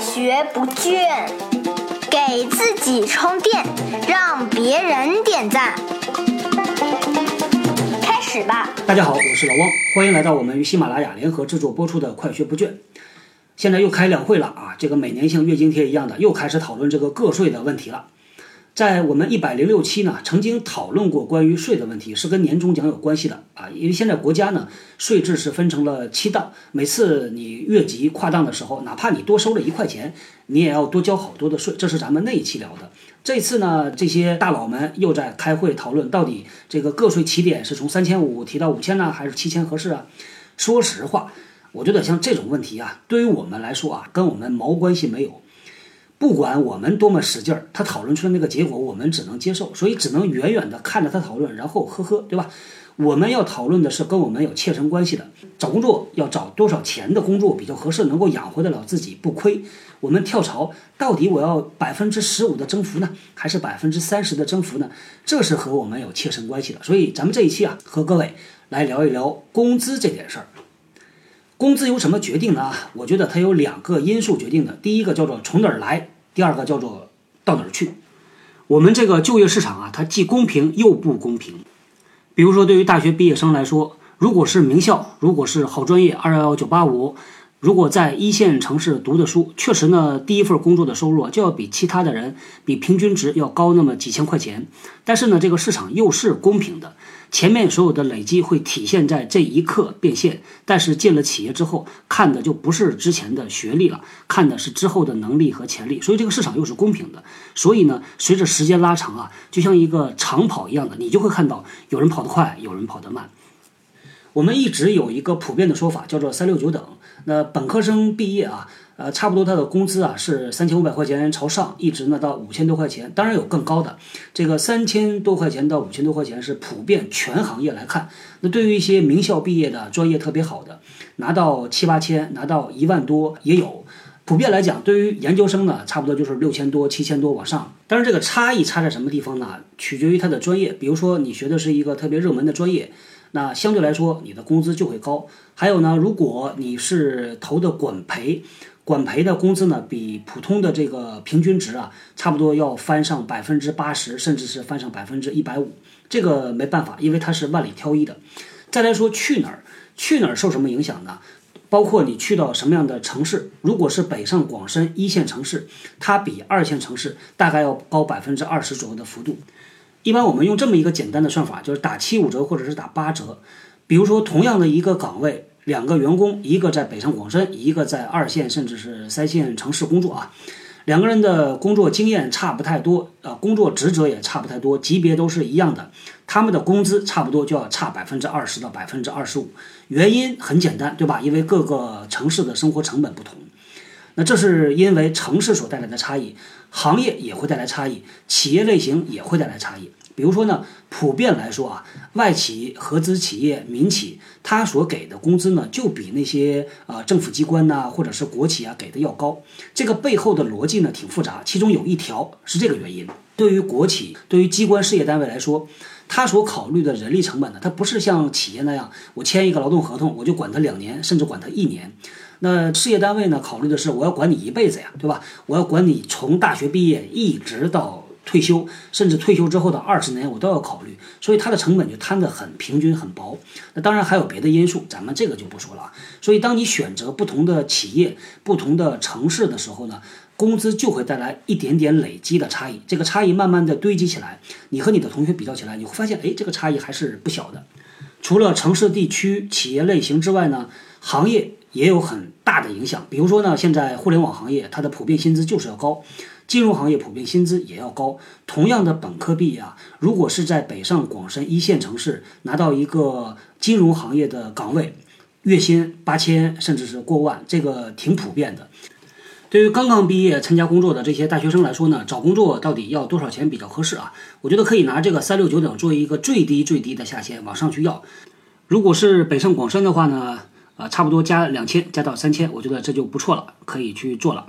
学不倦，给自己充电，让别人点赞。开始吧！大家好，我是老汪，欢迎来到我们与喜马拉雅联合制作播出的《快学不倦》。现在又开两会了啊，这个每年像月经贴一样的，又开始讨论这个个税的问题了。在我们一百零六期呢，曾经讨论过关于税的问题，是跟年终奖有关系的啊。因为现在国家呢，税制是分成了七档，每次你越级跨档的时候，哪怕你多收了一块钱，你也要多交好多的税。这是咱们那一期聊的。这次呢，这些大佬们又在开会讨论，到底这个个税起点是从三千五提到五千呢，还是七千合适啊？说实话，我觉得像这种问题啊，对于我们来说啊，跟我们毛关系没有。不管我们多么使劲儿，他讨论出来那个结果，我们只能接受，所以只能远远的看着他讨论，然后呵呵，对吧？我们要讨论的是跟我们有切身关系的，找工作要找多少钱的工作比较合适，能够养活得了自己不亏。我们跳槽到底我要百分之十五的增幅呢，还是百分之三十的增幅呢？这是和我们有切身关系的。所以咱们这一期啊，和各位来聊一聊工资这件事儿。工资由什么决定呢？我觉得它有两个因素决定的。第一个叫做从哪儿来，第二个叫做到哪儿去。我们这个就业市场啊，它既公平又不公平。比如说，对于大学毕业生来说，如果是名校，如果是好专业，二幺幺、九八五。如果在一线城市读的书，确实呢，第一份工作的收入就要比其他的人比平均值要高那么几千块钱。但是呢，这个市场又是公平的，前面所有的累积会体现在这一刻变现。但是进了企业之后，看的就不是之前的学历了，看的是之后的能力和潜力。所以这个市场又是公平的。所以呢，随着时间拉长啊，就像一个长跑一样的，你就会看到有人跑得快，有人跑得慢。我们一直有一个普遍的说法，叫做“三六九等”。那本科生毕业啊，呃，差不多他的工资啊是三千五百块钱朝上，一直呢到五千多块钱。当然有更高的，这个三千多块钱到五千多块钱是普遍全行业来看。那对于一些名校毕业的、专业特别好的，拿到七八千、拿到一万多也有。普遍来讲，对于研究生呢，差不多就是六千多、七千多往上。当然，这个差异差在什么地方呢？取决于他的专业。比如说，你学的是一个特别热门的专业。那相对来说，你的工资就会高。还有呢，如果你是投的管培，管培的工资呢，比普通的这个平均值啊，差不多要翻上百分之八十，甚至是翻上百分之一百五。这个没办法，因为它是万里挑一的。再来说去哪儿，去哪儿受什么影响呢？包括你去到什么样的城市，如果是北上广深一线城市，它比二线城市大概要高百分之二十左右的幅度。一般我们用这么一个简单的算法，就是打七五折或者是打八折。比如说，同样的一个岗位，两个员工，一个在北上广深，一个在二线甚至是三线城市工作啊，两个人的工作经验差不太多，呃，工作职责也差不太多，级别都是一样的，他们的工资差不多就要差百分之二十到百分之二十五。原因很简单，对吧？因为各个城市的生活成本不同。那这是因为城市所带来的差异，行业也会带来差异，企业类型也会带来差异。比如说呢，普遍来说啊，外企、合资企业、民企，它所给的工资呢，就比那些呃政府机关呐，或者是国企啊给的要高。这个背后的逻辑呢，挺复杂。其中有一条是这个原因：对于国企、对于机关事业单位来说，它所考虑的人力成本呢，它不是像企业那样，我签一个劳动合同，我就管他两年，甚至管他一年。那事业单位呢，考虑的是我要管你一辈子呀，对吧？我要管你从大学毕业一直到。退休，甚至退休之后的二十年，我都要考虑，所以它的成本就摊得很平均、很薄。那当然还有别的因素，咱们这个就不说了。所以，当你选择不同的企业、不同的城市的时候呢，工资就会带来一点点累积的差异。这个差异慢慢的堆积起来，你和你的同学比较起来，你会发现，哎，这个差异还是不小的。除了城市、地区、企业类型之外呢，行业也有很大的影响。比如说呢，现在互联网行业它的普遍薪资就是要高。金融行业普遍薪资也要高。同样的本科毕业啊，如果是在北上广深一线城市拿到一个金融行业的岗位，月薪八千甚至是过万，这个挺普遍的。对于刚刚毕业参加工作的这些大学生来说呢，找工作到底要多少钱比较合适啊？我觉得可以拿这个三六九等作为一个最低最低的下限往上去要。如果是北上广深的话呢，啊，差不多加两千，加到三千，我觉得这就不错了，可以去做了。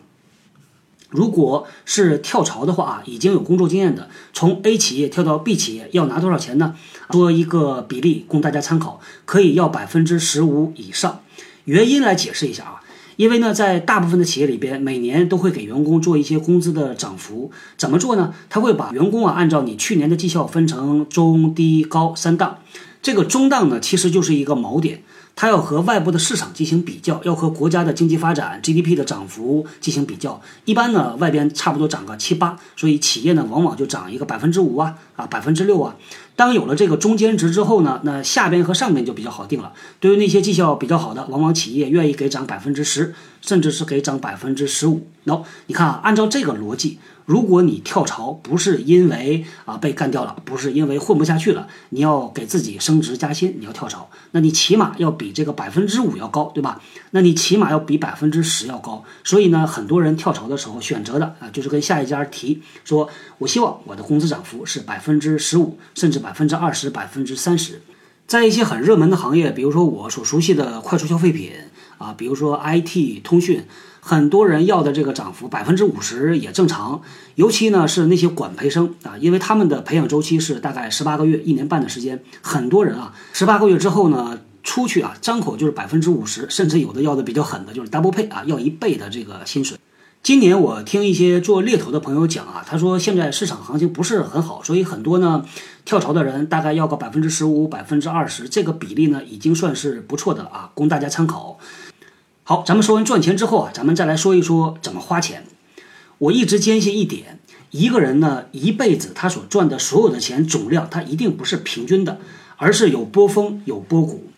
如果是跳槽的话啊，已经有工作经验的，从 A 企业跳到 B 企业要拿多少钱呢？说一个比例供大家参考，可以要百分之十五以上。原因来解释一下啊，因为呢，在大部分的企业里边，每年都会给员工做一些工资的涨幅。怎么做呢？他会把员工啊按照你去年的绩效分成中、低、高三档。这个中档呢，其实就是一个锚点。它要和外部的市场进行比较，要和国家的经济发展 GDP 的涨幅进行比较。一般呢，外边差不多涨个七八，所以企业呢往往就涨一个百分之五啊啊百分之六啊。当有了这个中间值之后呢，那下边和上边就比较好定了。对于那些绩效比较好的，往往企业愿意给涨百分之十，甚至是给涨百分之十五。喏，你看啊，按照这个逻辑。如果你跳槽不是因为啊被干掉了，不是因为混不下去了，你要给自己升职加薪，你要跳槽，那你起码要比这个百分之五要高，对吧？那你起码要比百分之十要高。所以呢，很多人跳槽的时候选择的啊，就是跟下一家提说，我希望我的工资涨幅是百分之十五，甚至百百分之二十、百分之三十。在一些很热门的行业，比如说我所熟悉的快速消费品啊，比如说 IT 通讯。很多人要的这个涨幅百分之五十也正常，尤其呢是那些管培生啊，因为他们的培养周期是大概十八个月、一年半的时间。很多人啊，十八个月之后呢出去啊，张口就是百分之五十，甚至有的要的比较狠的，就是 double pay 啊，要一倍的这个薪水。今年我听一些做猎头的朋友讲啊，他说现在市场行情不是很好，所以很多呢跳槽的人大概要个百分之十五、百分之二十，这个比例呢已经算是不错的了啊，供大家参考。好，咱们说完赚钱之后啊，咱们再来说一说怎么花钱。我一直坚信一点，一个人呢一辈子他所赚的所有的钱总量，他一定不是平均的，而是有波峰有波谷。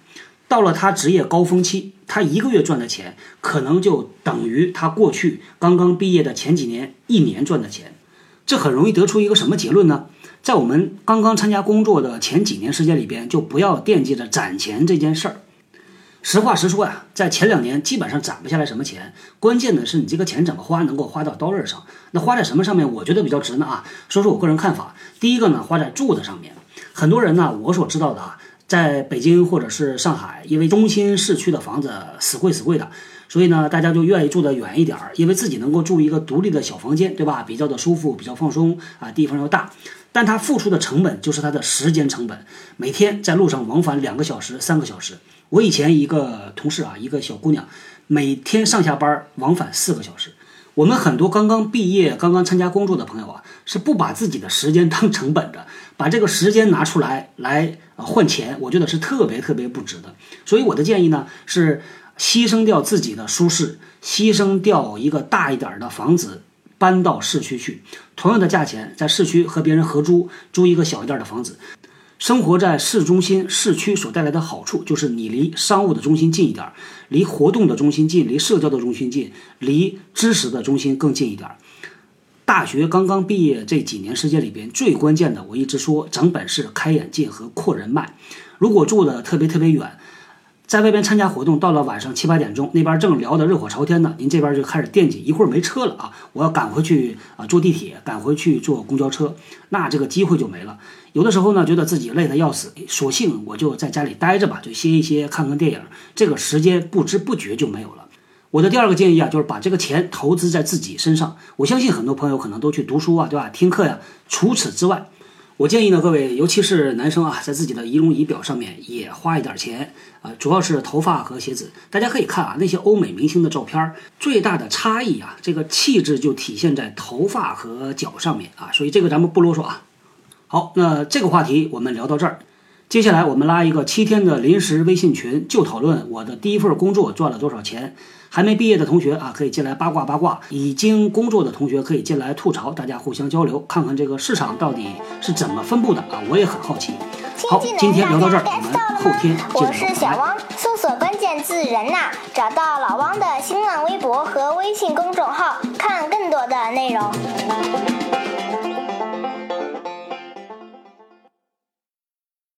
到了他职业高峰期，他一个月赚的钱，可能就等于他过去刚刚毕业的前几年一年赚的钱。这很容易得出一个什么结论呢？在我们刚刚参加工作的前几年时间里边，就不要惦记着攒钱这件事儿。实话实说呀，在前两年基本上攒不下来什么钱，关键的是你这个钱怎么花能够花到刀刃上。那花在什么上面？我觉得比较值呢啊。说说我个人看法，第一个呢，花在住的上面。很多人呢，我所知道的啊，在北京或者是上海，因为中心市区的房子死贵死贵的，所以呢，大家就愿意住得远一点儿，因为自己能够住一个独立的小房间，对吧？比较的舒服，比较放松啊，地方又大。但他付出的成本就是他的时间成本，每天在路上往返两个小时、三个小时。我以前一个同事啊，一个小姑娘，每天上下班往返四个小时。我们很多刚刚毕业、刚刚参加工作的朋友啊，是不把自己的时间当成本的，把这个时间拿出来来换钱，我觉得是特别特别不值的。所以我的建议呢，是牺牲掉自己的舒适，牺牲掉一个大一点的房子，搬到市区去，同样的价钱，在市区和别人合租，租一个小一点的房子。生活在市中心、市区所带来的好处，就是你离商务的中心近一点，离活动的中心近，离社交的中心近，离知识的中心更近一点。大学刚刚毕业这几年时间里边，最关键的，我一直说长本事、开眼界和扩人脉。如果住的特别特别远。在外边参加活动，到了晚上七八点钟，那边正聊得热火朝天呢，您这边就开始惦记，一会儿没车了啊，我要赶回去啊，坐地铁，赶回去坐公交车，那这个机会就没了。有的时候呢，觉得自己累得要死，索性我就在家里待着吧，就歇一歇，看看电影，这个时间不知不觉就没有了。我的第二个建议啊，就是把这个钱投资在自己身上。我相信很多朋友可能都去读书啊，对吧？听课呀。除此之外，我建议呢，各位，尤其是男生啊，在自己的仪容仪表上面也花一点钱啊，主要是头发和鞋子。大家可以看啊，那些欧美明星的照片，最大的差异啊，这个气质就体现在头发和脚上面啊。所以这个咱们不啰嗦啊。好，那这个话题我们聊到这儿，接下来我们拉一个七天的临时微信群，就讨论我的第一份工作赚了多少钱。还没毕业的同学啊，可以进来八卦八卦；已经工作的同学可以进来吐槽，大家互相交流，看看这个市场到底是怎么分布的啊！我也很好奇。好，今天聊到这儿，我们后天接着我是小汪，搜索关键字“人呐”，找到老汪的新浪微博和微信公众号，看更多的内容。